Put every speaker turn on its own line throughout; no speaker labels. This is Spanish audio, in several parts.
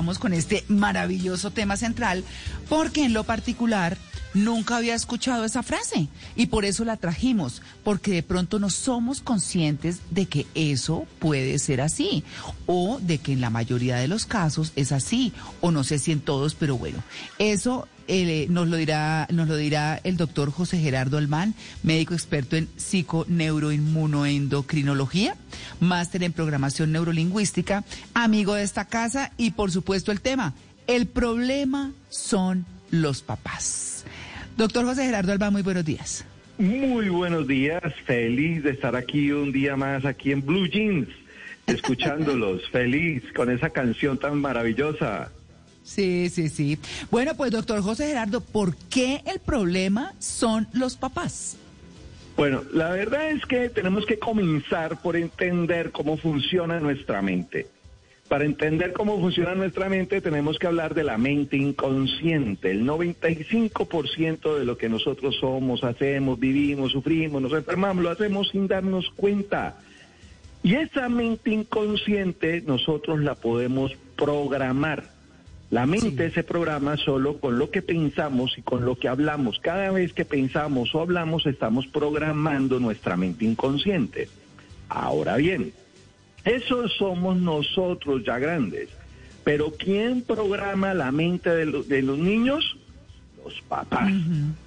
Con este maravilloso tema central porque en lo particular nunca había escuchado esa frase y por eso la trajimos, porque de pronto no somos conscientes de que eso puede ser así o de que en la mayoría de los casos es así o no sé si en todos, pero bueno, eso eh, nos lo dirá nos lo dirá el doctor José Gerardo Almán, médico experto en psiconeuroinmunoendocrinología, máster en programación neurolingüística, amigo de esta casa y por supuesto el tema, el problema son los papás. Doctor José Gerardo Alba, muy buenos días.
Muy buenos días, feliz de estar aquí un día más aquí en Blue Jeans, escuchándolos, feliz con esa canción tan maravillosa.
Sí, sí, sí. Bueno, pues doctor José Gerardo, ¿por qué el problema son los papás?
Bueno, la verdad es que tenemos que comenzar por entender cómo funciona nuestra mente. Para entender cómo funciona nuestra mente tenemos que hablar de la mente inconsciente. El 95% de lo que nosotros somos, hacemos, vivimos, sufrimos, nos enfermamos, lo hacemos sin darnos cuenta. Y esa mente inconsciente nosotros la podemos programar. La mente se programa solo con lo que pensamos y con lo que hablamos. Cada vez que pensamos o hablamos estamos programando nuestra mente inconsciente. Ahora bien, eso somos nosotros ya grandes. Pero ¿quién programa la mente de, los niños? Los papás.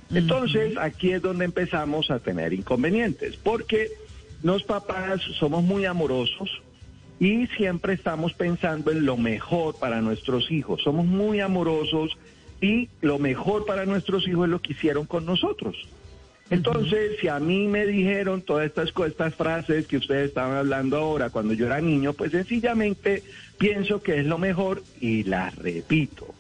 Entonces, aquí es donde empezamos a tener inconvenientes, porque los papás somos muy amorosos y siempre estamos pensando en lo mejor para nuestros hijos. Somos muy amorosos y lo mejor para nuestros hijos es lo que hicieron con nosotros. Entonces, si a mí me dijeron todas estas, estas frases que ustedes estaban hablando ahora cuando yo era niño, pues sencillamente pienso que es lo mejor y las repito.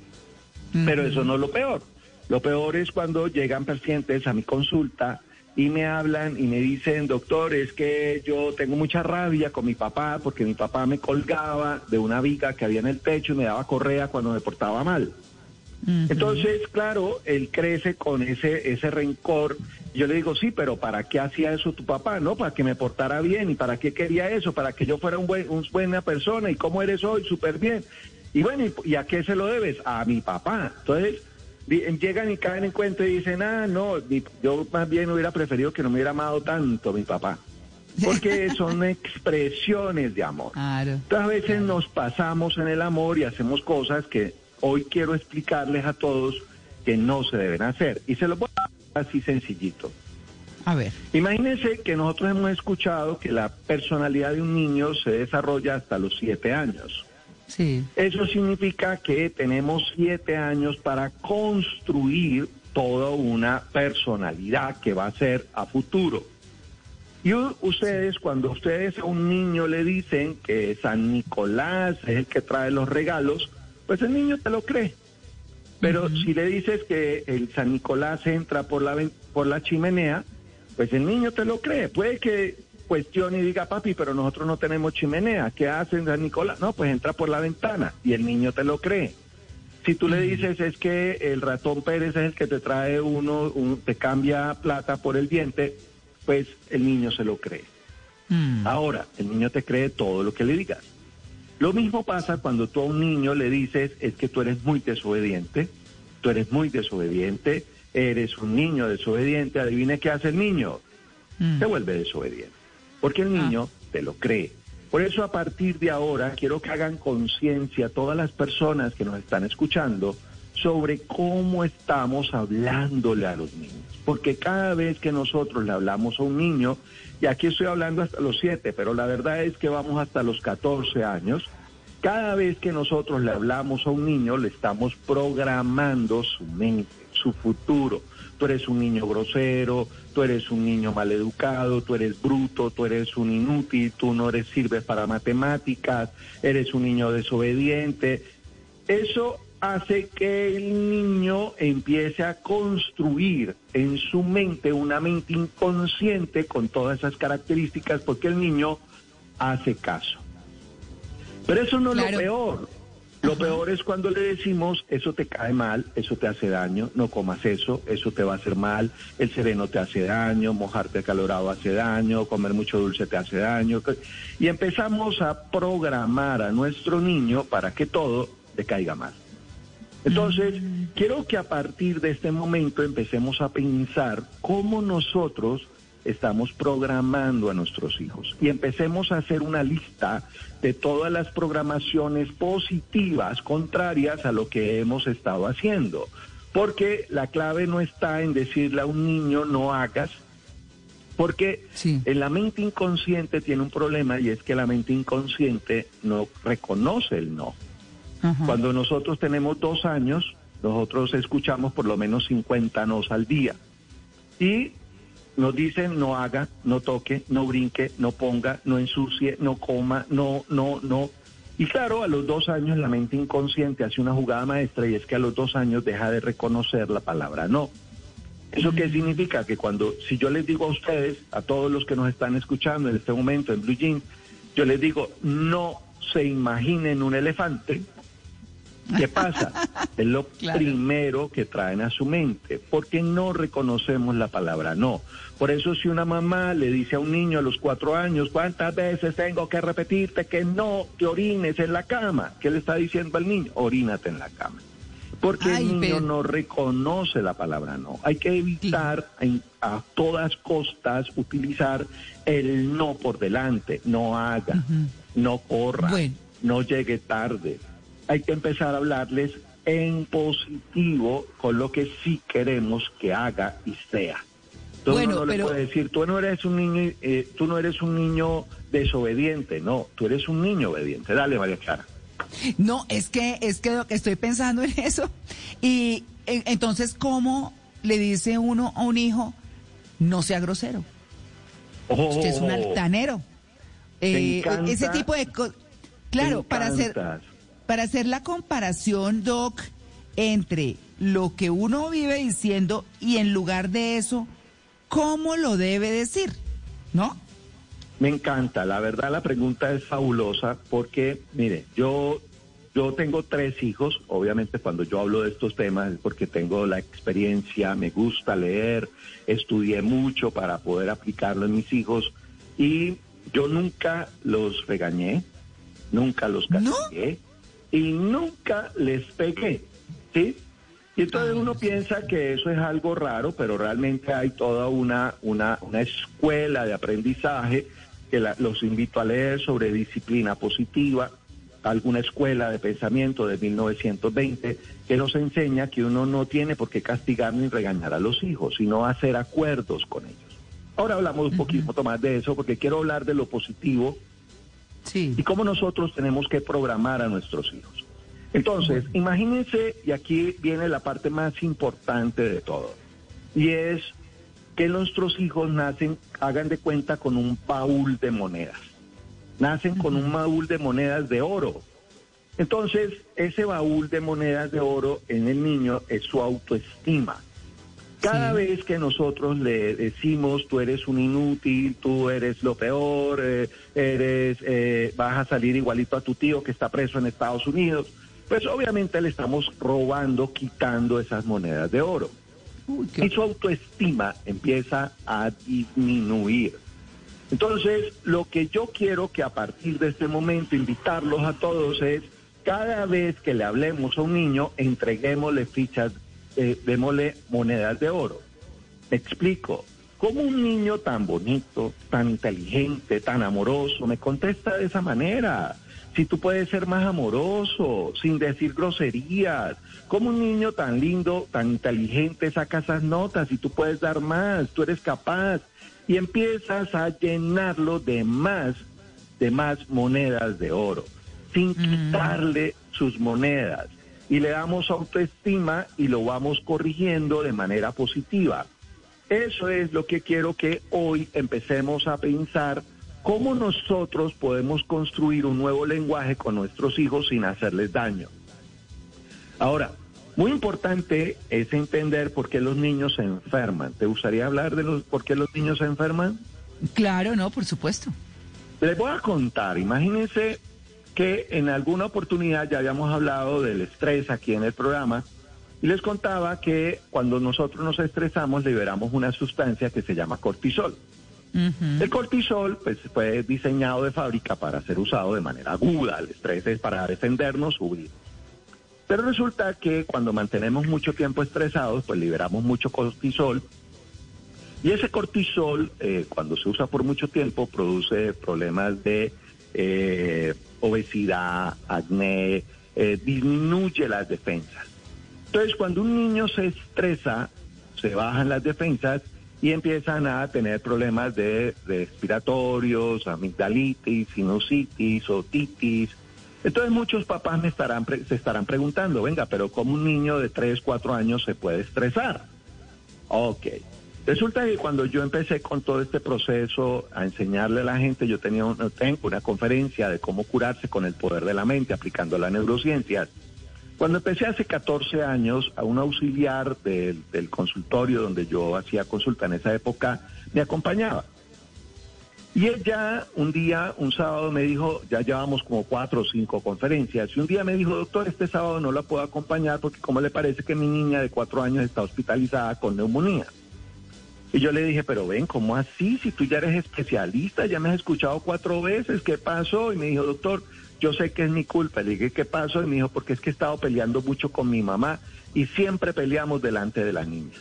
Pero eso no es lo peor. Lo peor es cuando llegan pacientes a mi consulta y me hablan y me dicen, doctor, es que yo tengo mucha rabia con mi papá porque mi papá me colgaba de una viga que había en el techo y me daba correa cuando me portaba mal. Entonces, claro, él crece con ese, ese rencor. Yo le digo, sí, pero ¿para qué hacía eso tu papá? ¿No? Para que me portara bien. ¿Y para qué quería eso? Para que yo fuera un buen, una buena persona. ¿Y cómo eres hoy? Súper bien. Y bueno, ¿y, a qué se lo debes? A mi papá. Entonces, llegan y caen en cuenta y dicen, ah, no, yo más bien hubiera preferido que no me hubiera amado tanto mi papá. Porque son expresiones de amor. Entonces, a veces nos pasamos en el amor y hacemos cosas que hoy quiero explicarles a todos que no se deben hacer. Y se lo voy a así sencillito.
A ver.
Imagínense que nosotros hemos escuchado que la personalidad de un niño se desarrolla hasta los siete años.
Sí.
Eso significa que tenemos siete años para construir toda una personalidad que va a ser a futuro. Y ustedes, cuando ustedes a un niño le dicen que San Nicolás es el que trae los regalos, pues el niño te lo cree. Pero si le dices que el San Nicolás entra por la, por la chimenea, pues el niño te lo cree. Puede que cuestione y diga, papi, pero nosotros no tenemos chimenea. ¿Qué hace San Nicolás? No, pues entra por la ventana y el niño te lo cree. Si tú le dices es que el ratón Pérez es el que te trae uno, te cambia plata por el diente, pues el niño se lo cree.
Mm.
Ahora, el niño te cree todo lo que le digas. Lo mismo pasa cuando tú a un niño le dices, es que tú eres muy desobediente, tú eres muy desobediente, eres un niño desobediente, adivine qué hace el niño,
Mm.
se vuelve desobediente, porque el niño te lo cree. Por eso a partir de ahora quiero que hagan conciencia todas las personas que nos están escuchando sobre cómo estamos hablándole a los niños. Porque cada vez que nosotros le hablamos a un niño, y aquí estoy hablando hasta los siete, pero la verdad es que vamos hasta los 14 años, cada vez que nosotros le hablamos a un niño, le estamos programando su mente, su futuro. Tú eres un niño grosero, tú eres un niño maleducado, tú eres bruto, tú eres un inútil, tú no eres sirves para matemáticas, eres un niño desobediente. Eso hace que el niño empiece a construir en su mente una mente inconsciente con todas esas características porque el niño hace caso. Pero eso no es lo peor. Lo peor es cuando le decimos, eso te cae mal, eso te hace daño, no comas eso, eso te va a hacer mal, el sereno te hace daño, mojarte acalorado hace daño, comer mucho dulce te hace daño. Y empezamos a programar a nuestro niño para que todo le caiga mal. Entonces, mm. quiero que a partir de este momento empecemos a pensar cómo nosotros estamos programando a nuestros hijos y empecemos a hacer una lista de todas las programaciones positivas contrarias a lo que hemos estado haciendo. Porque la clave no está en decirle a un niño no hagas, porque en la mente inconsciente tiene un problema y es que la mente inconsciente no reconoce el no. Cuando nosotros tenemos dos años, nosotros escuchamos por lo menos 50 nos al día. Y nos dicen no haga, no toque, no brinque, no ponga, no ensucie, no coma, no, no, no. Y claro, a los dos años la mente inconsciente hace una jugada maestra y es que a los dos años deja de reconocer la palabra no. ¿Eso qué significa? Que cuando, si yo les digo a ustedes, a todos los que nos están escuchando en este momento en Blue Jean, yo les digo, no se imaginen un elefante, ¿Qué pasa? Es lo primero que traen a su mente, porque no reconocemos la palabra no. Por eso si una mamá le dice a un niño a los cuatro años, ¿cuántas veces tengo que repetirte que no te orines en la cama? ¿Qué le está diciendo al niño? Orínate en la cama. Porque el niño no reconoce la palabra no. Hay que evitar a todas costas utilizar el no por delante. No haga, no corra, no llegue tarde hay que empezar a hablarles en positivo con lo que sí queremos que haga y sea. Entonces bueno, no le puede decir, tú no eres un niño, eh, tú no eres un niño desobediente, no, tú eres un niño obediente. Dale, María Clara.
No, es que es que estoy pensando en eso y entonces cómo le dice uno a un hijo no sea grosero. Usted es un oh. altanero. Eh, ese tipo de claro, para hacer para hacer la comparación, Doc, entre lo que uno vive diciendo y en lugar de eso, ¿cómo lo debe decir? ¿No?
Me encanta, la verdad la pregunta es fabulosa porque, mire, yo, yo tengo tres hijos, obviamente cuando yo hablo de estos temas es porque tengo la experiencia, me gusta leer, estudié mucho para poder aplicarlo en mis hijos y yo nunca los regañé, nunca los castigué y nunca les pegué, ¿sí? Y entonces uno piensa que eso es algo raro, pero realmente hay toda una, una, una escuela de aprendizaje que los invito a leer sobre disciplina positiva, alguna escuela de pensamiento de 1920 que nos enseña que uno no tiene por qué castigar ni regañar a los hijos, sino hacer acuerdos con ellos. Ahora hablamos un poquito más de eso porque quiero hablar de lo positivo y cómo nosotros tenemos que programar a nuestros hijos. Entonces, imagínense, y aquí viene la parte más importante de todo, y es que nuestros hijos nacen, hagan de cuenta, con un baúl de monedas. Nacen con un baúl de monedas de oro. Entonces, ese baúl de monedas de oro en el niño es su autoestima. Cada vez que nosotros le decimos, tú eres un inútil, tú eres lo peor, eh, eres, eh, vas a salir igualito a tu tío que está preso en Estados Unidos, pues obviamente le estamos robando, quitando esas monedas de oro. Y su autoestima empieza a disminuir. Entonces, lo que yo quiero que a partir de este momento invitarlos a todos es, cada vez que le hablemos a un niño, entreguémosle fichas eh, démosle monedas de oro. explico. ¿Cómo un niño tan bonito, tan inteligente, tan amoroso me contesta de esa manera? Si tú puedes ser más amoroso, sin decir groserías. ¿Cómo un niño tan lindo, tan inteligente saca esas notas y tú puedes dar más? Tú eres capaz. Y empiezas a llenarlo de más, de más monedas de oro, sin mm. quitarle sus monedas y le damos autoestima y lo vamos corrigiendo de manera positiva. Eso es lo que quiero que hoy empecemos a pensar cómo nosotros podemos construir un nuevo lenguaje con nuestros hijos sin hacerles daño. Ahora, muy importante es entender por qué los niños se enferman. ¿Te gustaría hablar de los por qué los niños se enferman?
Claro, no, por supuesto.
Les voy a contar, imagínense que en alguna oportunidad ya habíamos hablado del estrés aquí en el programa y les contaba que cuando nosotros nos estresamos liberamos una sustancia que se llama cortisol. El cortisol pues, fue diseñado de fábrica para ser usado de manera aguda. El estrés es para defendernos, huir. Pero resulta que cuando mantenemos mucho tiempo estresados, pues liberamos mucho cortisol. Y ese cortisol, eh, cuando se usa por mucho tiempo, produce problemas de eh, obesidad, acné, eh, disminuye las defensas. Entonces, cuando un niño se estresa, se bajan las defensas y empiezan a tener problemas de, respiratorios, amigdalitis, sinusitis, otitis. Entonces muchos papás me estarán se estarán preguntando, venga, pero ¿cómo un niño de 3, 4 años se puede estresar? Ok. Resulta que cuando yo empecé con todo este proceso a enseñarle a la gente, yo tenía tengo una conferencia de cómo curarse con el poder de la mente aplicando la neurociencia. Cuando empecé hace 14 años, a un auxiliar del, consultorio donde yo hacía consulta en esa época, me acompañaba. Y ella un día, un sábado, me dijo, ya llevamos como cuatro o cinco conferencias, y un día me dijo, doctor, este sábado no la puedo acompañar porque como le parece que mi niña de cuatro años está hospitalizada con neumonía. Y yo le dije, pero ven, ¿cómo así? Si tú ya eres especialista, ya me has escuchado cuatro veces, ¿qué pasó? Y me dijo, doctor, yo sé que es mi culpa. Le dije, ¿qué pasó? Y me dijo, porque es que he estado peleando mucho con mi mamá y siempre peleamos delante de la niña.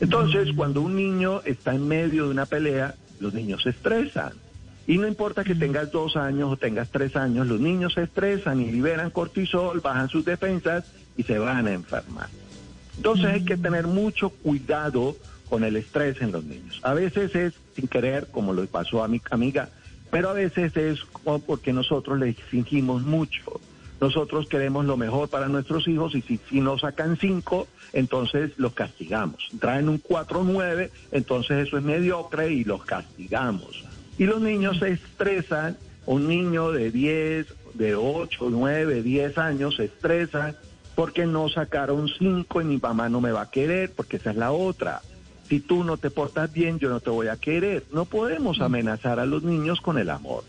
Entonces, mm. cuando un niño está en medio de una pelea, los niños se estresan. Y no importa que mm. tengas dos años o tengas tres años, los niños se estresan y liberan cortisol, bajan sus defensas y se van a enfermar. Entonces hay que mm. tener mucho cuidado con el estrés en los niños. A veces es sin querer, como lo pasó a mi amiga, pero a veces es porque nosotros le exigimos mucho. Nosotros queremos lo mejor para nuestros hijos y si, si nos sacan cinco, entonces los castigamos. Traen un 4-9, entonces eso es mediocre y los castigamos. Y los niños se estresan, un niño de 10, de 8, 9, 10 años se estresa porque no sacaron cinco y mi mamá no me va a querer, porque esa es la otra si tú no te portas bien, yo no te voy a querer. No podemos amenazar a los niños con el amor.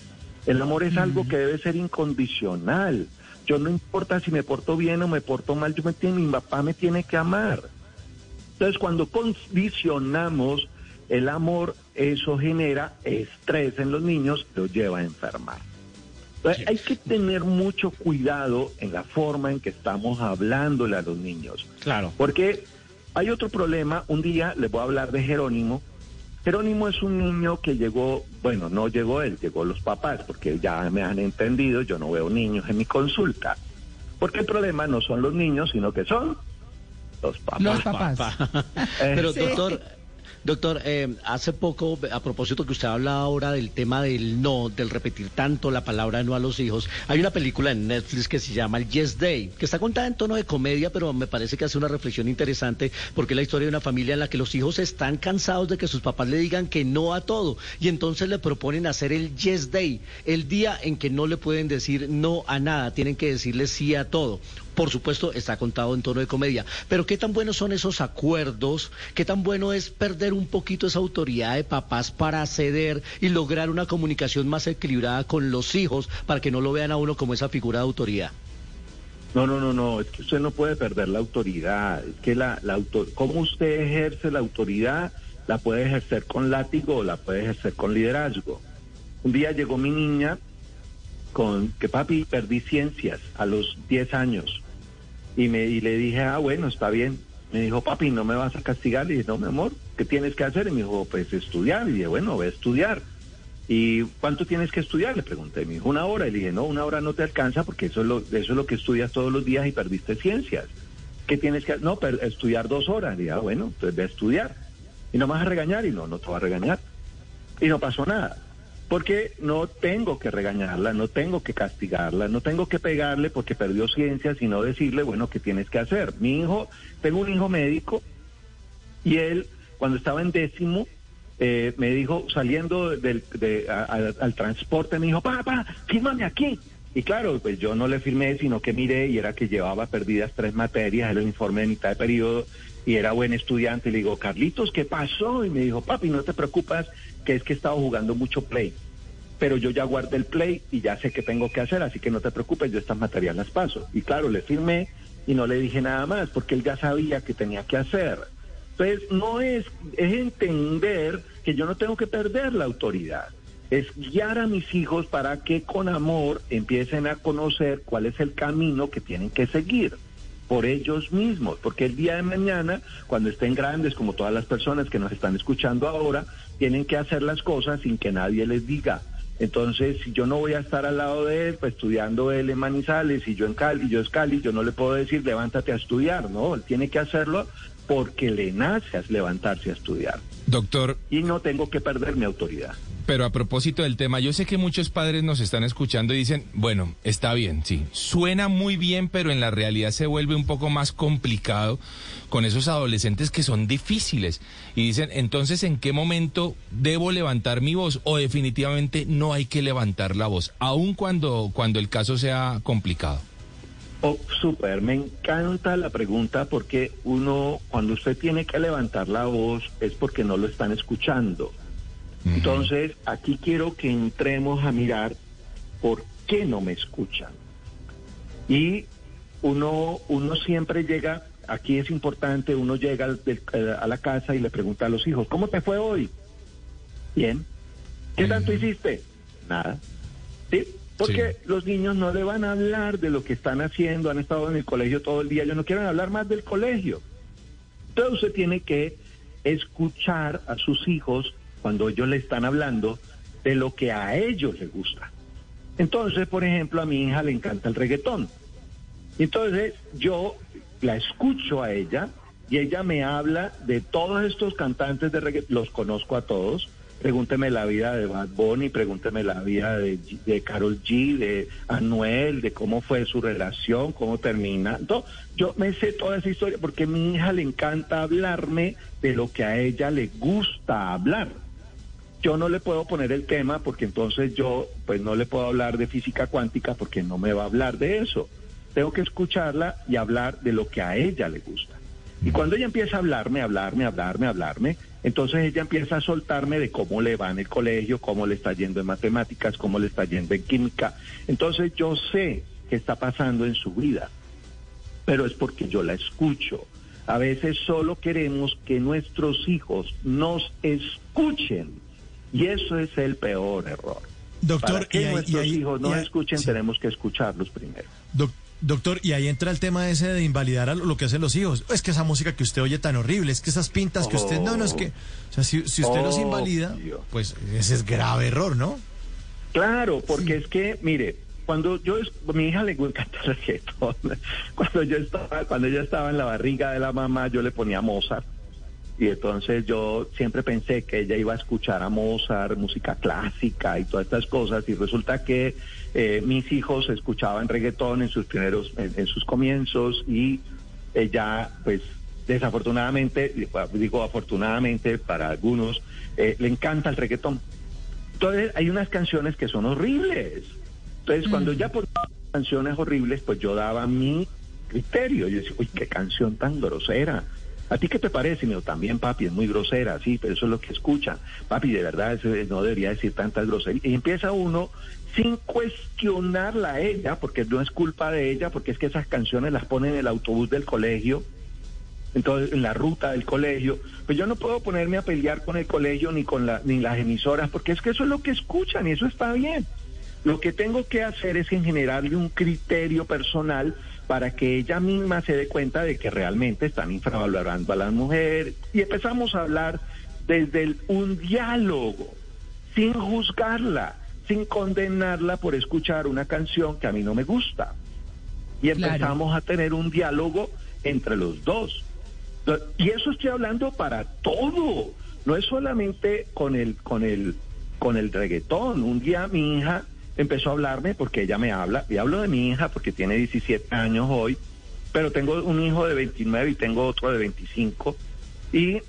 El amor es algo que debe ser incondicional. Yo no importa si me porto bien o me porto mal, yo me tiene, mi papá me tiene que amar. Entonces, cuando condicionamos el amor, eso genera estrés en los niños, los lleva a enfermar. hay que tener mucho cuidado en la forma en que estamos hablándole a los niños.
Claro.
Porque hay otro problema, un día les voy a hablar de Jerónimo. Jerónimo es un niño que llegó, bueno, no llegó él, llegó los papás, porque ya me han entendido, yo no veo niños en mi consulta. Porque el problema no son los niños, sino que son los papás.
Los papás.
Pero doctor, Doctor, eh, hace poco, a propósito que usted habla ahora del tema del no, del repetir tanto la palabra no a los hijos, hay una película en Netflix que se llama El Yes Day, que está contada en tono de comedia, pero me parece que hace una reflexión interesante porque es la historia de una familia en la que los hijos están cansados de que sus papás le digan que no a todo y entonces le proponen hacer el Yes Day, el día en que no le pueden decir no a nada, tienen que decirle sí a todo por supuesto, está contado en tono de comedia. Pero ¿qué tan buenos son esos acuerdos? ¿Qué tan bueno es perder un poquito esa autoridad de papás para ceder y lograr una comunicación más equilibrada con los hijos para que no lo vean a uno como esa figura de autoridad?
No, no, no, no, es que usted no puede perder la autoridad. Es que la, la cómo usted ejerce la autoridad, la puede ejercer con látigo o la puede ejercer con liderazgo. Un día llegó mi niña con que papi perdí ciencias a los 10 años y, me, y le dije, ah, bueno, está bien. Me dijo, papi, ¿no me vas a castigar? Le dije, no, mi amor, ¿qué tienes que hacer? Y me dijo, pues estudiar. Y dije, bueno, voy a estudiar. ¿Y cuánto tienes que estudiar? Le pregunté. Me dijo, una hora. Y le dije, no, una hora no te alcanza porque eso es lo, eso es lo que estudias todos los días y perdiste ciencias. ¿Qué tienes que? No, estudiar dos horas. Le dije, ah, bueno, entonces ve a estudiar. Y no me vas a regañar. Y no, no te va a regañar. Y no pasó nada porque no tengo que regañarla, no tengo que castigarla, no tengo que pegarle porque perdió ciencia, sino decirle, bueno, ¿qué tienes que hacer? Mi hijo, tengo un hijo médico y él, cuando estaba en décimo, eh, me dijo, saliendo del, al transporte, me dijo, papá, fírmame aquí. Y claro, pues yo no le firmé, sino que miré y era que llevaba perdidas tres materias, el informe de mitad de periodo y era buen estudiante. Y le digo, Carlitos, ¿qué pasó? Y me dijo, papi, no te preocupas, que es que he estado jugando mucho play. Pero yo ya guardé el play y ya sé qué tengo que hacer, así que no te preocupes, yo estas materias las paso. Y claro, le firmé y no le dije nada más, porque él ya sabía que tenía que hacer. Entonces, no es, es entender que yo no tengo que perder la autoridad es guiar a mis hijos para que con amor empiecen a conocer cuál es el camino que tienen que seguir por ellos mismos, porque el día de mañana, cuando estén grandes, como todas las personas que nos están escuchando ahora, tienen que hacer las cosas sin que nadie les diga. Entonces, si yo no voy a estar al lado de él, pues estudiando él en Manizales y yo en Cali, yo es Cali, yo no le puedo decir levántate a estudiar, no, él tiene que hacerlo porque le nace levantarse a estudiar.
Doctor.
Y no tengo que perder mi autoridad.
Pero a propósito del tema, yo sé que muchos padres nos están escuchando y dicen, bueno, está bien, sí, suena muy bien, pero en la realidad se vuelve un poco más complicado con esos adolescentes que son difíciles. Y dicen, entonces, ¿en qué momento debo levantar mi voz? O definitivamente no hay que levantar la voz, aun cuando, cuando el caso sea complicado.
Oh, súper, me encanta la pregunta porque uno, cuando usted tiene que levantar la voz, es porque no lo están escuchando. Entonces, aquí quiero que entremos a mirar por qué no me escuchan. Y uno, uno siempre llega, aquí es importante, uno llega eh, a la casa y le pregunta a los hijos, ¿cómo te fue hoy? Bien. ¿Qué tanto hiciste? Nada. ¿Sí? Porque los niños no le van a hablar de lo que están haciendo, han estado en el colegio todo el día, ellos no quieren hablar más del colegio. Entonces usted tiene que escuchar a sus hijos cuando ellos le están hablando de lo que a ellos les gusta. Entonces, por ejemplo, a mi hija le encanta el reggaetón. Entonces, yo la escucho a ella y ella me habla de todos estos cantantes de reggaetón, los conozco a todos. Pregúnteme la vida de Bad Bunny, pregúnteme la vida de, de Carol G, de Anuel, de cómo fue su relación, cómo termina. Entonces, yo me sé toda esa historia porque a mi hija le encanta hablarme de lo que a ella le gusta hablar yo no le puedo poner el tema porque entonces yo pues no le puedo hablar de física cuántica porque no me va a hablar de eso. Tengo que escucharla y hablar de lo que a ella le gusta. Y cuando ella empieza a hablarme, hablarme, hablarme, hablarme, entonces ella empieza a soltarme de cómo le va en el colegio, cómo le está yendo en matemáticas, cómo le está yendo en química. Entonces yo sé qué está pasando en su vida, pero es porque yo la escucho. A veces solo queremos que nuestros hijos nos escuchen y eso es el peor error.
Doctor,
Para que nuestros hijos no escuchen, tenemos que escucharlos primero.
doctor, y ahí entra el tema ese de invalidar a lo que hacen los hijos. Es que esa música que usted oye tan horrible, es que esas pintas que usted... No, no, es que... O sea, si, usted los invalida, pues ese es grave error, ¿no?
Claro, porque es que, mire, cuando yo mi hija le encanta el reggaetón. Cuando yo estaba, cuando ella estaba en la barriga de la mamá, yo le ponía Mozart y entonces yo siempre pensé que ella iba a escuchar a Mozart, música clásica y todas estas cosas y resulta que eh, mis hijos escuchaban reggaetón en sus primeros, en, sus comienzos y ella pues desafortunadamente, digo afortunadamente para algunos, eh, le encanta el reggaetón. Entonces hay unas canciones que son horribles. Entonces cuando mm. ya por canciones horribles, pues yo daba mi criterio. Yo decía, uy, qué canción tan grosera ¿A ti qué te parece? Y también papi, es muy grosera, sí, pero eso es lo que escuchan. Papi, de verdad, no debería decir tantas groserías. Y empieza uno sin cuestionarla a ella, porque no es culpa de ella, porque es que esas canciones las ponen en el autobús del colegio, entonces en la ruta del colegio. Pues yo no puedo ponerme a pelear con el colegio ni con la, ni las emisoras, porque es que eso es lo que escuchan y eso está bien. Lo que tengo que hacer es en generarle un criterio personal para que ella misma se dé cuenta de que realmente están infravalorando a las mujeres. Y empezamos a hablar desde un diálogo, sin juzgarla, sin condenarla por escuchar una canción que a mí no me gusta. Y empezamos a tener un diálogo entre los dos. Y eso estoy hablando para todo. No es solamente con el, con el, con el reggaetón. Un día mi hija empezó a hablarme porque ella me habla, y hablo de mi hija porque tiene 17 años hoy, pero tengo un hijo de 29 y tengo otro de 25, y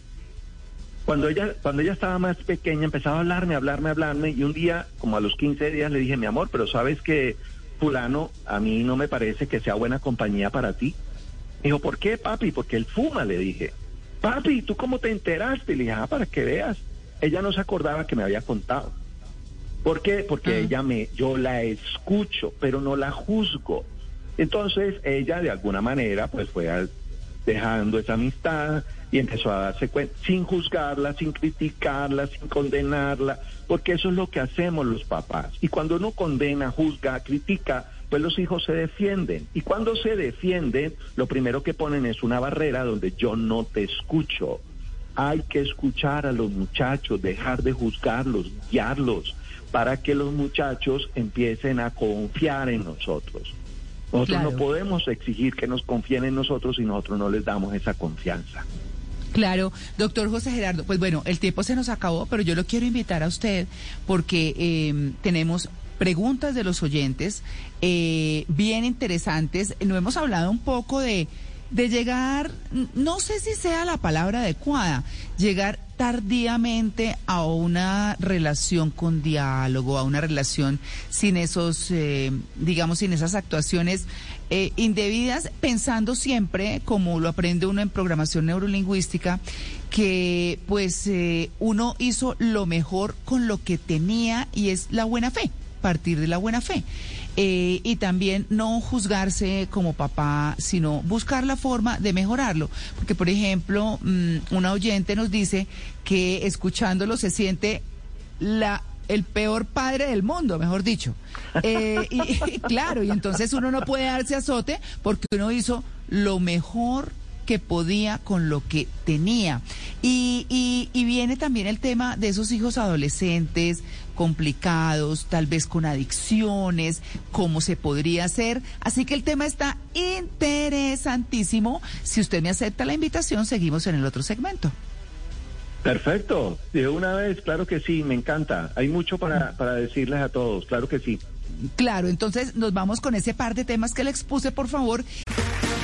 cuando ella, cuando ella estaba más pequeña empezaba a hablarme, hablarme, hablarme, y un día, como a los 15 días, le dije, mi amor, pero sabes que fulano, a mí no me parece que sea buena compañía para ti. Me dijo, ¿por qué, papi? Porque él fuma, le dije. Papi, ¿tú cómo te enteraste? Le dije, ah, para que veas. Ella no se acordaba que me había contado. ¿Por qué? Porque
Ah.
ella me, yo la escucho, pero no la juzgo. Entonces ella de alguna manera pues fue dejando esa amistad y empezó a darse cuenta, sin juzgarla, sin criticarla, sin condenarla, porque eso es lo que hacemos los papás. Y cuando uno condena, juzga, critica, pues los hijos se defienden. Y cuando se defienden, lo primero que ponen es una barrera donde yo no te escucho. Hay que escuchar a los muchachos, dejar de juzgarlos, guiarlos, para que los muchachos empiecen a confiar en nosotros. Nosotros
Claro.
no podemos exigir que nos confíen en nosotros si nosotros no les damos esa confianza.
Claro, doctor José Gerardo, pues bueno, el tiempo se nos acabó, pero yo lo quiero invitar a usted porque eh, tenemos preguntas de los oyentes eh, bien interesantes. No hemos hablado un poco de, de llegar, no sé si sea la palabra adecuada, llegar tardíamente a una relación con diálogo, a una relación sin esos, eh, digamos, sin esas actuaciones eh, indebidas, pensando siempre, como lo aprende uno en programación neurolingüística, que pues eh, uno hizo lo mejor con lo que tenía y es la buena fe, partir de la buena fe. Eh, y también no juzgarse como papá, sino buscar la forma de mejorarlo. Porque, por ejemplo, mm, una oyente nos dice que escuchándolo se siente la el peor padre del mundo, mejor dicho. Eh, y, y claro, y entonces uno no puede darse azote porque uno hizo lo mejor que podía con lo que tenía. Y, y, y viene también el tema de esos hijos adolescentes complicados, tal vez con adicciones, cómo se podría hacer. Así que el tema está interesantísimo. Si usted me acepta la invitación, seguimos en el otro segmento.
Perfecto, de una vez, claro que sí, me encanta. Hay mucho para, para decirles a todos, claro que sí.
Claro, entonces nos vamos con ese par de temas que le expuse, por favor.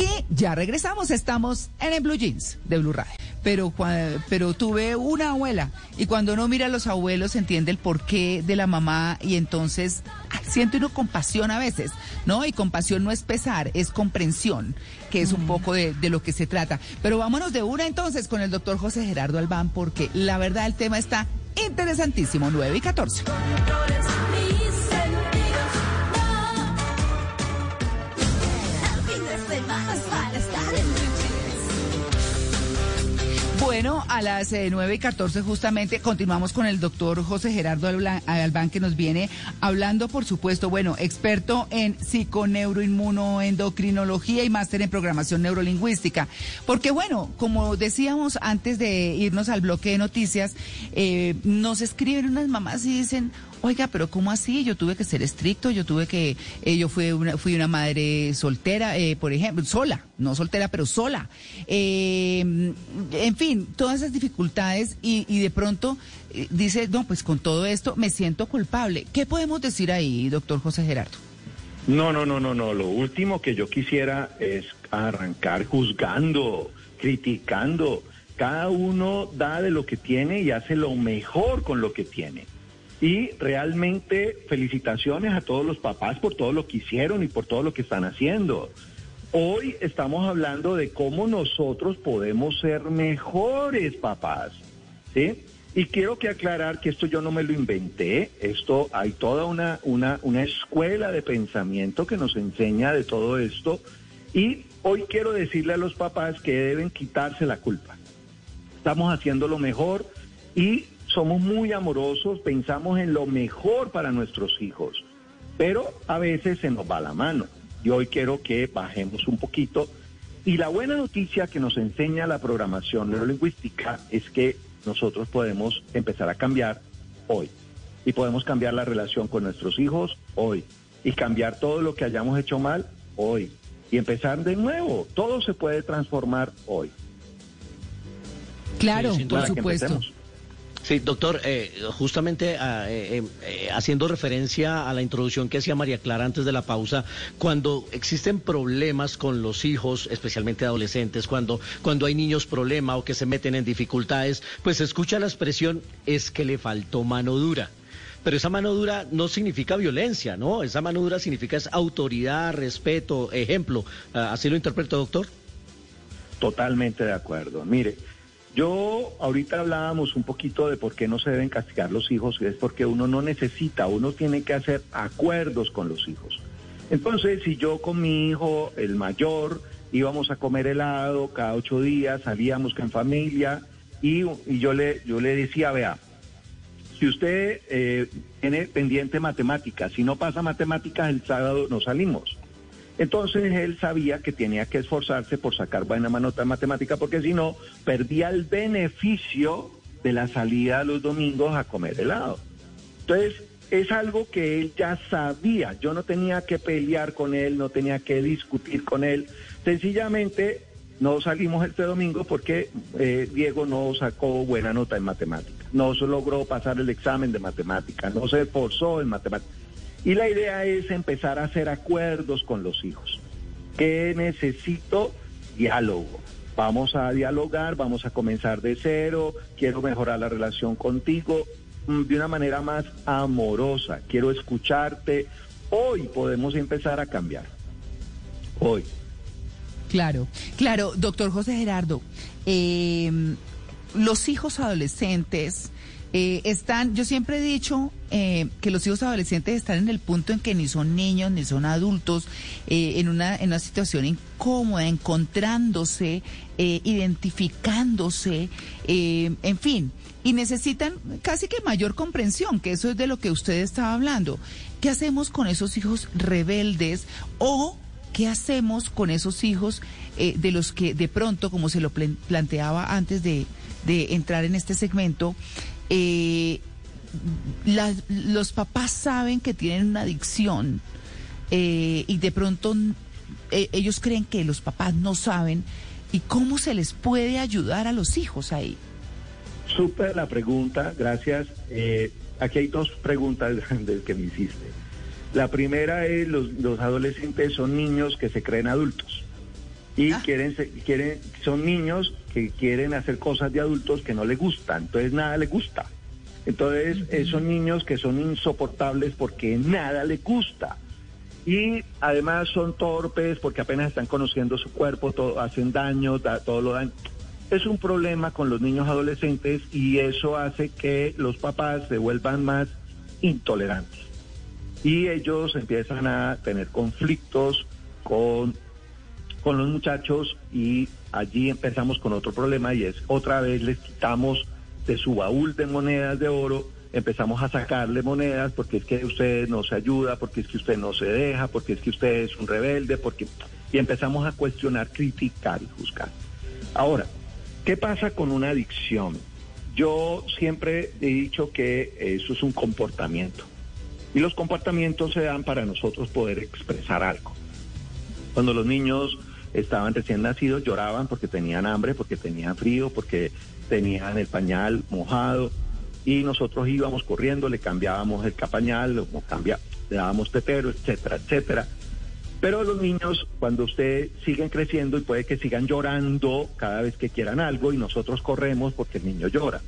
Y ya regresamos, estamos en el Blue Jeans de Blue Radio. Pero, pero tuve una abuela y cuando uno mira a los abuelos entiende el porqué de la mamá y entonces ay, siente uno compasión a veces, ¿no? Y compasión no es pesar, es comprensión, que es un poco de, de lo que se trata. Pero vámonos de una entonces con el doctor José Gerardo Albán porque la verdad el tema está interesantísimo, 9 y 14. Bueno, a las eh, 9 y 14 justamente continuamos con el doctor José Gerardo Albán, que nos viene hablando, por supuesto, bueno, experto en psiconeuroinmunoendocrinología y máster en programación neurolingüística. Porque bueno, como decíamos antes de irnos al bloque de noticias, eh, nos escriben unas mamás y dicen, Oiga, pero ¿cómo así? Yo tuve que ser estricto, yo tuve que, eh, yo fui una, fui una madre soltera, eh, por ejemplo, sola, no soltera, pero sola. Eh, en fin, todas esas dificultades y, de pronto eh, dice, no, pues con todo esto me siento culpable. ¿Qué podemos decir ahí, doctor José Gerardo?
No, no, no, no, no. Lo último que yo quisiera es arrancar juzgando, criticando. Cada uno da de lo que tiene y hace lo mejor con lo que tiene. Y realmente felicitaciones a todos los papás por todo lo que hicieron y por todo lo que están haciendo. Hoy estamos hablando de cómo nosotros podemos ser mejores papás, ¿sí? Y quiero que aclarar que esto yo no me lo inventé, esto hay toda una, una, una escuela de pensamiento que nos enseña de todo esto y hoy quiero decirle a los papás que deben quitarse la culpa. Estamos haciendo lo mejor y somos muy amorosos, pensamos en lo mejor para nuestros hijos, pero a veces se nos va la mano. Y hoy quiero que bajemos un poquito. Y la buena noticia que nos enseña la programación neurolingüística es que nosotros podemos empezar a cambiar hoy. Y podemos cambiar la relación con nuestros hijos hoy. y cambiar todo lo que hayamos hecho mal hoy y empezar de nuevo. Todo se puede transformar hoy.
Claro,
Sí,
por supuesto.
Sí, doctor, eh, justamente ah, eh, eh, eh, haciendo referencia a la introducción que hacía María Clara antes de la pausa, cuando existen problemas con los hijos, especialmente adolescentes, cuando, cuando hay niños problema o que se meten en dificultades, pues se escucha la expresión es que le faltó mano dura. Pero esa mano dura no significa violencia, ¿no? Esa mano dura significa es autoridad, respeto, ejemplo. Ah, ¿Así lo interpreta, doctor?
Totalmente de acuerdo. Mire, yo ahorita hablábamos un poquito de por qué no se deben castigar los hijos, y es porque uno no necesita, uno tiene que hacer acuerdos con los hijos. Entonces, si yo con mi hijo, el mayor, íbamos a comer helado cada ocho días, salíamos en familia, y, yo, le, yo le decía, vea, si usted eh, tiene pendiente matemáticas, si no pasa matemáticas el sábado no salimos. Entonces él sabía que tenía que esforzarse por sacar buena nota en matemática porque si no perdía el beneficio de la salida los domingos a comer helado. Entonces es algo que él ya sabía. Yo no tenía que pelear con él, no tenía que discutir con él. Sencillamente no salimos este domingo porque eh, Diego no sacó buena nota en matemática, no se logró pasar el examen de matemática, no se esforzó en matemática. Y la idea es empezar a hacer acuerdos con los hijos. ¿Qué necesito? Diálogo. Vamos a dialogar, vamos a comenzar de cero, quiero mejorar la relación contigo mm, de una manera más amorosa, quiero escucharte. Hoy podemos empezar a cambiar. Hoy.
Claro, claro, doctor José Gerardo, eh, los hijos adolescentes eh, están, yo siempre he dicho eh, que los hijos adolescentes están en el punto en que ni son niños ni son adultos, eh, en, una, en una situación incómoda, encontrándose, eh, identificándose, en fin, y necesitan casi que mayor comprensión, que eso es de lo que usted estaba hablando. ¿Qué hacemos con esos hijos rebeldes o ¿Qué hacemos con esos hijos de los que de pronto, como se lo planteaba antes de, de entrar en este segmento, eh, las- los papás saben que tienen una adicción eh, y de pronto eh, ellos creen que los papás no saben y cómo se les puede ayudar a los hijos ahí?
Súper la pregunta, gracias. Eh, aquí hay dos preguntas de que me hiciste. La primera es, los, los adolescentes son niños que se creen adultos. Y
Ah.
quieren, se- quieren, son niños que quieren hacer cosas de adultos que no les gustan. Entonces nada les gusta. Entonces son niños que son insoportables porque nada les gusta. Y además son torpes porque apenas están conociendo su cuerpo, todo, hacen daño, da- todo lo dan. Es un problema con los niños adolescentes y eso hace que los papás se vuelvan más intolerantes. Y ellos empiezan a tener conflictos con, con los muchachos y allí empezamos con otro problema y es otra vez les quitamos de su baúl de monedas de oro, empezamos a sacarle monedas porque es que usted no se ayuda, porque es que usted no se deja, porque es que usted es un rebelde, porque y empezamos a cuestionar, criticar y juzgar. Ahora, ¿qué pasa con una adicción? Yo siempre he dicho que eso es un comportamiento. Y los comportamientos se dan para nosotros poder expresar algo. Cuando los niños estaban recién nacidos lloraban porque tenían hambre, porque tenían frío, porque tenían el pañal mojado y nosotros íbamos corriendo, le cambiábamos el pañal, lo cambia- le dábamos tetero, etcétera, etcétera. Pero los niños, cuando usted siguen creciendo y puede que sigan llorando cada vez que quieran algo y nosotros corremos porque el niño llora.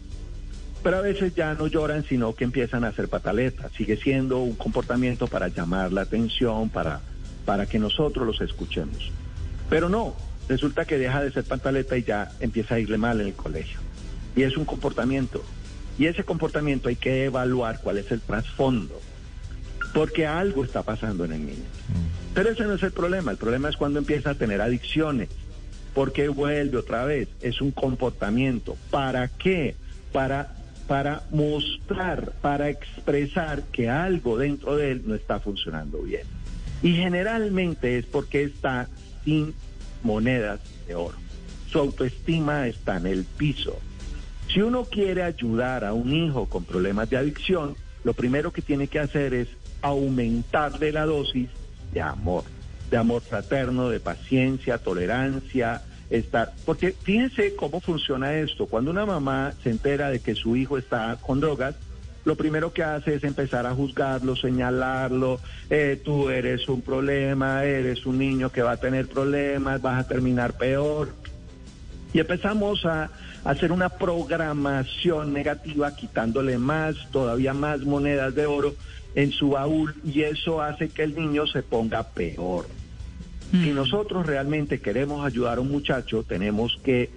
Pero a veces ya no lloran, sino que empiezan a hacer pataletas. Sigue siendo un comportamiento para llamar la atención, para, para que nosotros los escuchemos. Pero no, resulta que deja de ser pantaleta y ya empieza a irle mal en el colegio. Y es un comportamiento. Y ese comportamiento hay que evaluar cuál es el trasfondo. Porque algo está pasando en el niño. Pero ese no es el problema. El problema es cuando empieza a tener adicciones. Porque vuelve otra vez. Es un comportamiento. ¿Para qué? Para, para mostrar, para expresar que algo dentro de él no está funcionando bien. Y generalmente es porque está sin monedas de oro. Su autoestima está en el piso. Si uno quiere ayudar a un hijo con problemas de adicción, lo primero que tiene que hacer es aumentarle la dosis de amor, de amor fraterno, de paciencia, tolerancia, estar. Porque fíjense cómo funciona esto. Cuando una mamá se entera de que su hijo está con drogas, lo primero que hace es empezar a juzgarlo, señalarlo, eh, tú eres un problema, eres un niño que va a tener problemas, vas a terminar peor. Y empezamos a, hacer una programación negativa, quitándole más, todavía más monedas de oro en su baúl, y eso hace que el niño se ponga peor. Si nosotros realmente queremos ayudar a un muchacho, tenemos que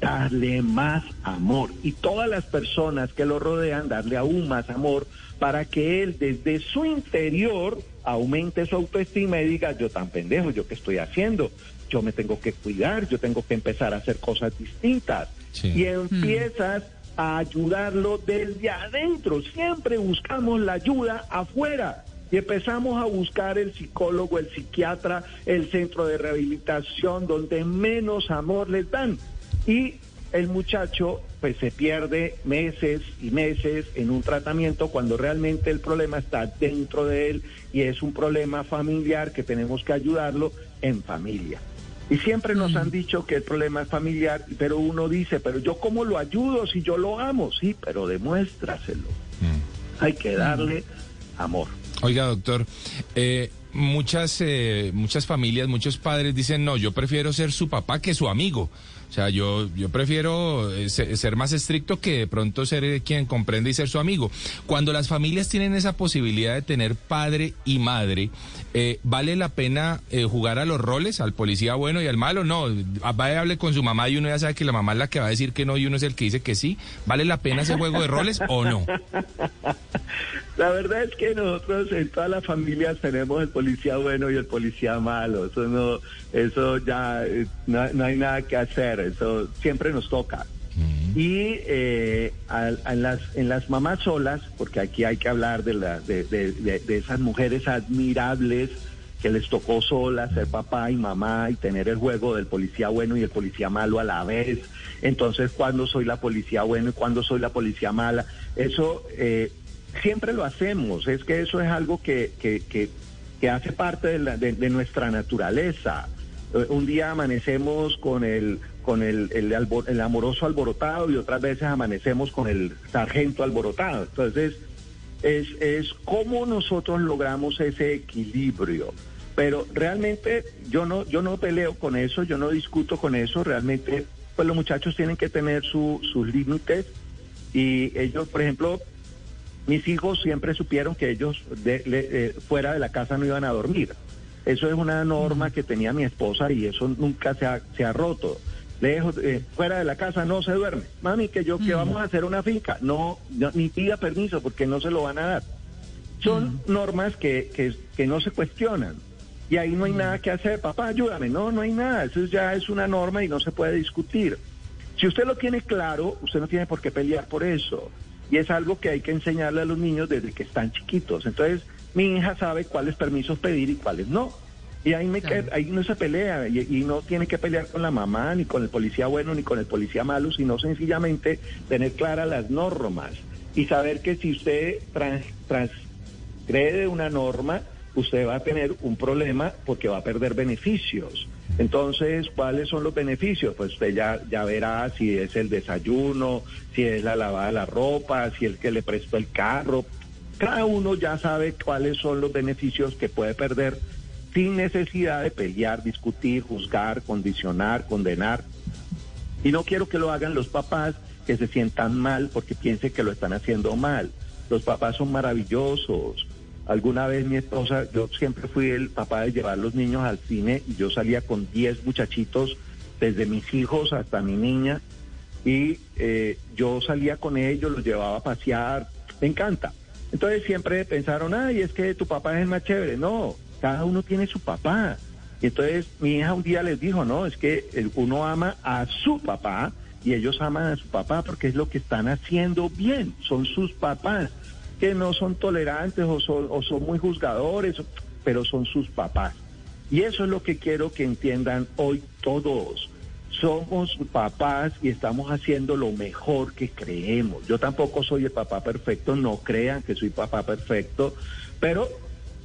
darle más amor. Y todas las personas que lo rodean darle aún más amor para que él desde su interior aumente su autoestima y diga yo tan pendejo, yo qué estoy haciendo, yo me tengo que cuidar, yo tengo que empezar a hacer cosas distintas y empiezas a ayudarlo desde adentro, siempre buscamos la ayuda afuera. Y empezamos a buscar el psicólogo, el psiquiatra, el centro de rehabilitación donde menos amor les dan y el muchacho pues se pierde meses y meses en un tratamiento cuando realmente el problema está dentro de él y es un problema familiar que tenemos que ayudarlo en familia. Y siempre nos han dicho que el problema es familiar, pero uno dice, pero yo cómo lo ayudo si yo lo amo, sí, pero demuéstraselo. Mm. Hay que darle amor.
Oiga, doctor, eh, muchas, eh, muchas familias, muchos padres dicen, no, yo prefiero ser su papá que su amigo. O sea, yo, yo prefiero eh, ser más estricto que de pronto ser eh, quien comprende y ser su amigo. Cuando las familias tienen esa posibilidad de tener padre y madre, eh, ¿vale la pena jugar a los roles, al policía bueno y al malo? No, va y hable con su mamá y uno ya sabe que la mamá es la que va a decir que no y uno es el que dice que sí. ¿Vale la pena ese juego de roles o no?
La verdad es que nosotros en todas las familias tenemos el policía bueno y el policía malo. Eso no, eso ya no hay nada que hacer eso siempre nos toca. Y eh, en, las, en las mamás solas, porque aquí hay que hablar de, la, de, esas mujeres admirables que les tocó sola ser papá y mamá y tener el juego del policía bueno y el policía malo a la vez. Entonces, ¿cuándo soy la policía bueno y cuándo soy la policía mala? Eso eh, siempre lo hacemos. Es que eso es algo que, que, que, hace parte de, de nuestra naturaleza. Eh, un día amanecemos con el con el, el, amoroso alborotado y otras veces amanecemos con el sargento alborotado. Entonces, es, es cómo nosotros logramos ese equilibrio. Pero realmente yo no, yo no peleo con eso, yo no discuto con eso, realmente pues los muchachos tienen que tener sus límites y ellos, por ejemplo, mis hijos siempre supieron que ellos de, eh, fuera de la casa no iban a dormir. Eso es una norma que tenía mi esposa y eso nunca se ha, se ha roto lejos, eh, fuera de la casa no se duerme. Mami, que yo que mm. vamos a hacer una finca, no, ni pida permiso porque no se lo van a dar. Son mm. normas que, que, que, no se cuestionan. Y ahí no hay mm. nada que hacer, papá, ayúdame. No, no hay nada. Eso ya es una norma y no se puede discutir. Si usted lo tiene claro, usted no tiene por qué pelear por eso. Y es algo que hay que enseñarle a los niños desde que están chiquitos. Entonces, mi hija sabe cuáles permisos pedir y cuáles no. Y ahí, me ahí no se pelea y, no tiene que pelear con la mamá, ni con el policía bueno, ni con el policía malo, sino sencillamente tener claras las normas y saber que si usted transgrede una norma, usted va a tener un problema porque va a perder beneficios. Entonces, ¿cuáles son los beneficios? Pues usted ya, ya verá si es el desayuno, si es la lavada de la ropa, si es el que le prestó el carro. Cada uno ya sabe cuáles son los beneficios que puede perder sin necesidad de pelear, discutir, juzgar, condicionar, condenar. Y no quiero que lo hagan los papás que se sientan mal porque piensen que lo están haciendo mal. Los papás son maravillosos. Alguna vez mi esposa, yo siempre fui el papá de llevar los niños al cine y yo salía con 10 muchachitos, desde mis hijos hasta mi niña, y eh, yo salía con ellos, los llevaba a pasear, me encanta. Entonces siempre pensaron, ay, es que tu papá es más chévere. No, cada uno tiene su papá. Y entonces mi hija un día les dijo, no, es que uno ama a su papá y ellos aman a su papá porque es lo que están haciendo bien, son sus papás, que no son tolerantes o son, o son muy juzgadores, pero son sus papás. Y eso es lo que quiero que entiendan hoy todos. Somos papás y estamos haciendo lo mejor que creemos. Yo tampoco soy el papá perfecto, no crean que soy papá perfecto, pero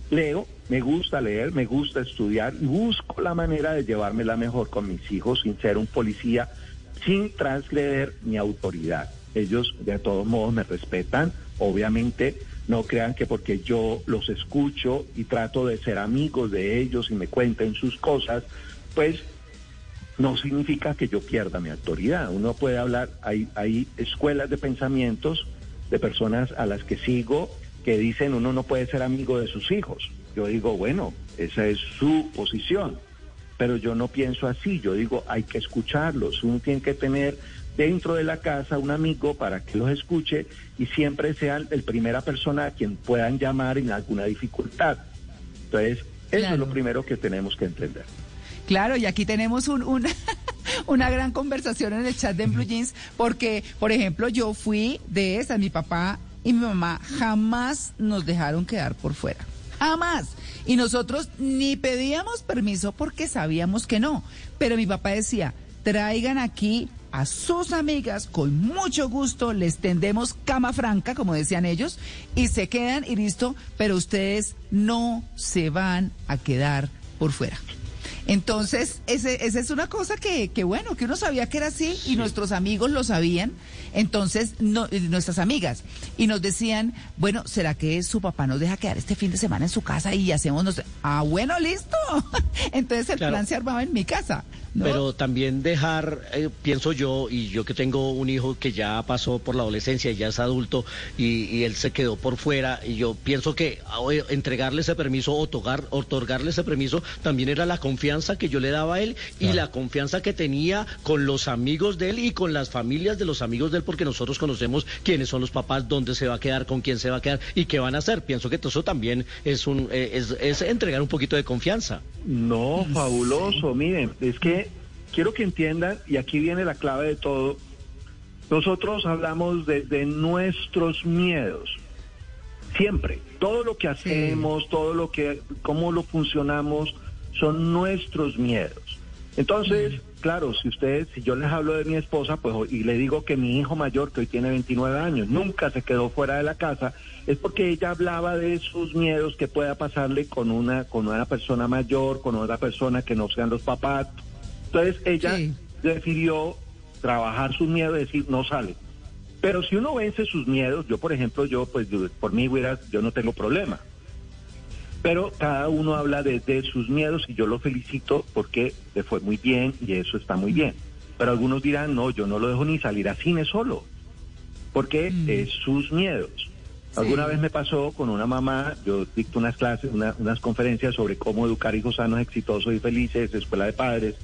leo, me gusta leer, me gusta estudiar y busco la manera de llevármela mejor con mis hijos sin ser un policía, sin transgreder mi autoridad. Ellos de todos modos me respetan, obviamente no crean que porque yo los escucho y trato de ser amigos de ellos y me cuenten sus cosas, pues no significa que yo pierda mi autoridad. Uno puede hablar, hay, escuelas de pensamientos de personas a las que sigo que dicen uno no puede ser amigo de sus hijos. Yo digo, bueno, esa es su posición, pero yo no pienso así, yo digo, hay que escucharlos, uno tiene que tener dentro de la casa un amigo para que los escuche y siempre sean el primera persona a quien puedan llamar en alguna dificultad. Entonces, eso es lo primero que tenemos que entender.
Claro, y aquí tenemos un, un una gran conversación en el chat de Blue Jeans, porque, por ejemplo, yo fui de esa, mi papá y mi mamá jamás nos dejaron quedar por fuera. Jamás. Y nosotros ni pedíamos permiso porque sabíamos que no. Pero mi papá decía, traigan aquí a sus amigas, con mucho gusto les tendemos cama franca, como decían ellos, y se quedan y listo, pero ustedes no se van a quedar por fuera. Entonces, ese, esa es una cosa que, que, bueno, que uno sabía que era así y nuestros amigos lo sabían, entonces, no, nuestras amigas, y nos decían, bueno, ¿será que su papá nos deja quedar este fin de semana en su casa y hacemos, nos... ah, bueno, listo. entonces el plan se armaba en mi casa.
Pero también dejar, eh, pienso yo, y yo que tengo un hijo que ya pasó por la adolescencia y ya es adulto y, él se quedó por fuera, y yo pienso que ah, entregarle ese permiso, otorgar, otorgarle ese permiso, también era la confianza que yo le daba a él y la confianza que tenía con los amigos de él y con las familias de los amigos de él, porque nosotros conocemos quiénes son los papás, dónde se va a quedar, con quién se va a quedar y qué van a hacer. Pienso que eso también es, un, eh, es, es entregar un poquito de confianza.
No, fabuloso. Miren, es que quiero que entiendan, y aquí viene la clave de todo, nosotros hablamos desde nuestros miedos. Siempre. Todo lo que hacemos, todo lo que, cómo lo funcionamos, son nuestros miedos. Entonces, claro, si ustedes, si yo les hablo de mi esposa, pues y le digo que mi hijo mayor, que hoy tiene 29 años, nunca se quedó fuera de la casa, es porque ella hablaba de sus miedos que pueda pasarle con una, con una persona mayor, con otra persona que no sean los papás, entonces ella decidió trabajar sus miedos y decir, no sale. Pero si uno vence sus miedos, yo por ejemplo, yo pues por mí hubiera, yo no tengo problema. Pero cada uno habla desde sus miedos y yo lo felicito porque le fue muy bien y eso está muy bien. Pero algunos dirán, no, yo no lo dejo ni salir a cine solo, porque mm. es sus miedos. Alguna vez me pasó con una mamá, yo dicto unas clases, unas conferencias sobre cómo educar hijos sanos, exitosos y felices, escuela de padres,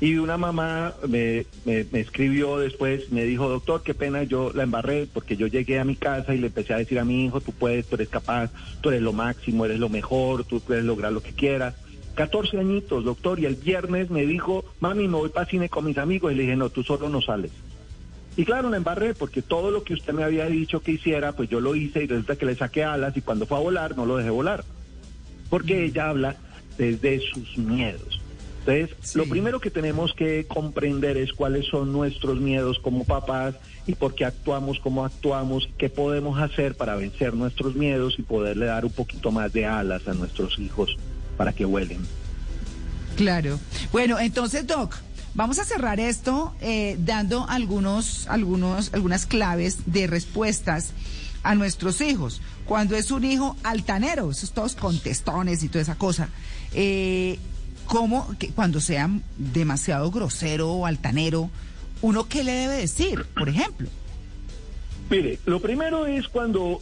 y una mamá me, me, escribió después, me dijo, doctor, qué pena, yo la embarré porque yo llegué a mi casa y le empecé a decir a mi hijo, tú puedes, tú eres capaz, tú eres lo máximo, eres lo mejor, tú puedes lograr lo que quieras. 14 añitos, doctor, y el viernes me dijo, mami, me voy para cine con mis amigos, y le dije, no, tú solo no sales. Y claro, la embarré porque todo lo que usted me había dicho que hiciera, pues yo lo hice y resulta que le saqué alas y cuando fue a volar no lo dejé volar. Porque ella habla desde sus miedos. Entonces, lo primero que tenemos que comprender es cuáles son nuestros miedos como papás y por qué actuamos como actuamos, qué podemos hacer para vencer nuestros miedos y poderle dar un poquito más de alas a nuestros hijos para que vuelen.
Claro. Bueno, entonces, Doc, vamos a cerrar esto eh, dando algunos, algunos, algunas claves de respuestas a nuestros hijos. Cuando es un hijo altanero, esos todos contestones y toda esa cosa. Eh, cómo que cuando sea demasiado grosero o altanero, uno qué le debe decir, por ejemplo.
Mire, lo primero es cuando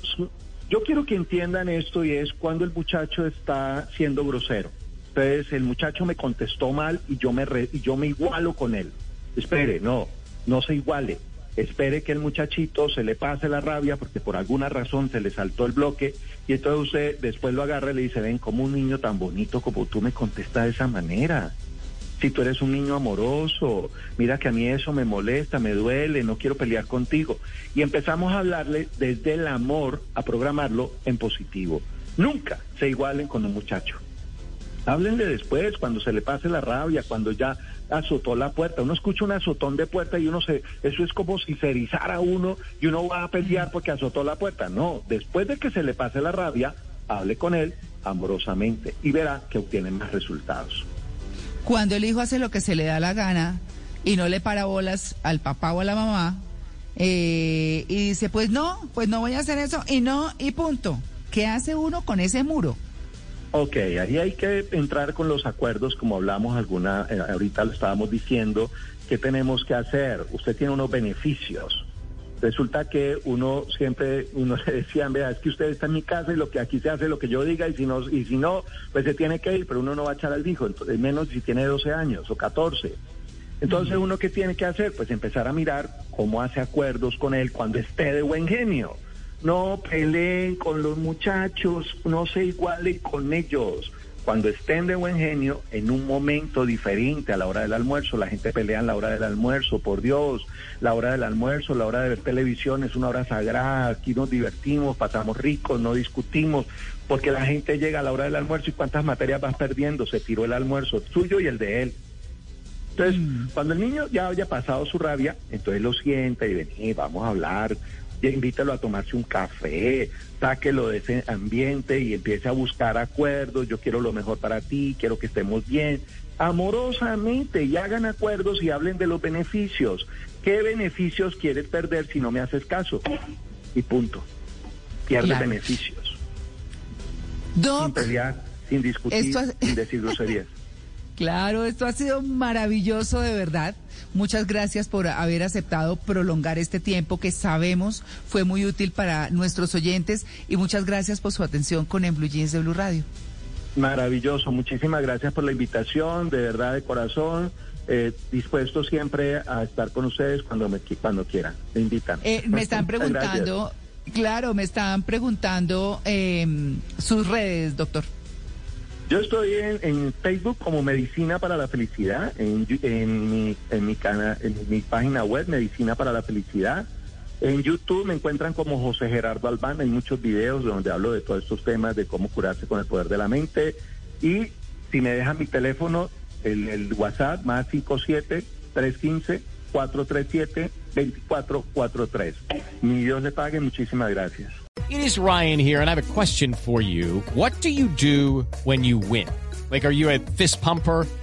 yo quiero que entiendan esto y es cuando el muchacho está siendo grosero. Entonces el muchacho me contestó mal y yo me y yo me igualo con él. Espere, no, no se iguale espere que el muchachito se le pase la rabia porque por alguna razón se le saltó el bloque y entonces usted después lo agarra y le dice, ven, como un niño tan bonito como tú me contesta de esa manera. Si tú eres un niño amoroso, mira que a mí eso me molesta, me duele, no quiero pelear contigo. Y empezamos a hablarle desde el amor, a programarlo en positivo. Nunca se igualen con un muchacho. Háblenle después, cuando se le pase la rabia, cuando ya azotó la puerta. Uno escucha un azotón de puerta y uno se, eso es como si se erizara uno y uno va a pelear porque azotó la puerta. No, después de que se le pase la rabia, hable con él amorosamente y verá que obtiene más resultados.
Cuando el hijo hace lo que se le da la gana y no le para bolas al papá o a la mamá, eh, y dice, pues no, pues no voy a hacer eso, y no, y punto. ¿Qué hace uno con ese muro?
Ok, ahí hay que entrar con los acuerdos, como hablamos alguna, eh, ahorita lo estábamos diciendo, ¿qué tenemos que hacer? Usted tiene unos beneficios. Resulta que uno siempre, uno le decía, vea, es que usted está en mi casa y lo que aquí se hace lo que yo diga y si no, y si no, pues se tiene que ir, pero uno no va a echar al hijo, entonces, menos si tiene 12 años o 14. Entonces, ¿uno qué tiene que hacer? Pues empezar a mirar cómo hace acuerdos con él cuando esté de buen genio. No peleen con los muchachos, no se igualen con ellos. Cuando estén de buen genio, en un momento diferente a la hora del almuerzo, la gente pelea en la hora del almuerzo, por Dios, la hora del almuerzo, la hora de ver televisión es una hora sagrada, aquí nos divertimos, pasamos ricos, no discutimos, porque la gente llega a la hora del almuerzo y cuántas materias vas perdiendo, se tiró el almuerzo suyo y el de él. Entonces, cuando el niño ya haya pasado su rabia, entonces lo sienta y vení, vamos a hablar, invítalo a tomarse un café, sáquelo de ese ambiente y empiece a buscar acuerdos, yo quiero lo mejor para ti, quiero que estemos bien, amorosamente, y hagan acuerdos y hablen de los beneficios. ¿Qué beneficios quieres perder si no me haces caso? Y punto. Pierdes
Claro.
beneficios. Sin pelear, sin discutir,
es-
sin decir groserías.
Claro, esto ha sido maravilloso de verdad. Muchas gracias por haber aceptado prolongar este tiempo que sabemos fue muy útil para nuestros oyentes y muchas gracias por su atención con En Blue Jeans de Blue Radio.
Maravilloso, muchísimas gracias por la invitación, de verdad, de corazón. eh, dispuesto siempre a estar con ustedes cuando me cuando quieran. Me invitan.
Eh, me están preguntando, claro, me están preguntando eh, sus redes, doctor.
Yo estoy en, en Facebook como Medicina para la Felicidad, en, en, mi, en, mi cana- en mi página web Medicina para la Felicidad. En YouTube me encuentran como José Gerardo Albán, hay muchos videos donde hablo de todos estos temas, de cómo curarse con el poder de la mente. Y si me dejan mi teléfono, el, el WhatsApp más 57-315-437-2443. Mi Dios le pague, muchísimas gracias.
It is Ryan here, and I have a question for you. What do you do when you win? Like, are you a fist pumper?